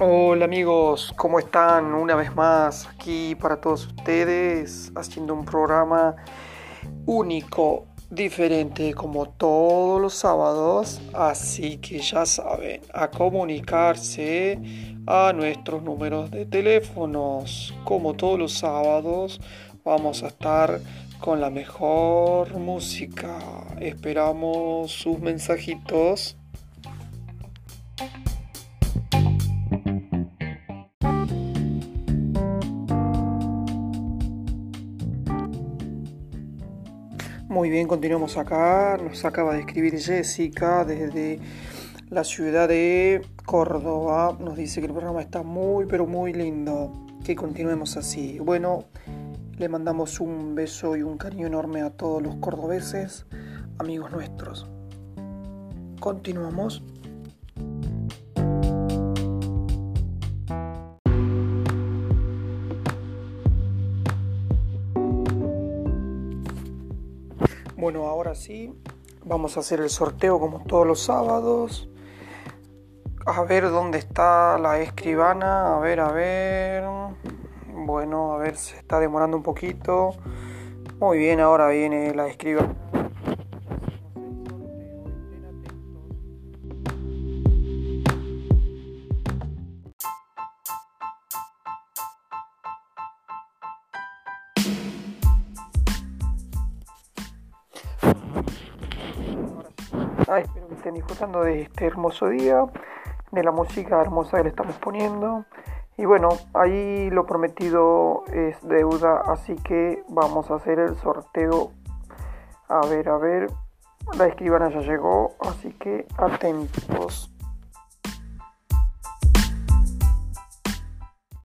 Hola amigos, ¿cómo están? Una vez más aquí para todos ustedes haciendo un programa único, diferente como todos los sábados, así que ya saben, a comunicarse a nuestros números de teléfonos. Como todos los sábados, vamos a estar con la mejor música. Esperamos sus mensajitos. Muy bien, continuamos acá. Nos acaba de escribir Jessica desde la ciudad de Córdoba. Nos dice que el programa está muy, pero muy lindo. Que continuemos así. Bueno, le mandamos un beso y un cariño enorme a todos los cordobeses, amigos nuestros. Continuamos. Bueno, ahora sí, vamos a hacer el sorteo como todos los sábados. A ver dónde está la escribana. A ver, a ver. Bueno, a ver, se está demorando un poquito. Muy bien, ahora viene la escribana. Ah, espero que estén disfrutando de este hermoso día, de la música hermosa que le estamos poniendo. Y bueno, ahí lo prometido es deuda, así que vamos a hacer el sorteo. A ver, a ver, la escribana ya llegó, así que atentos.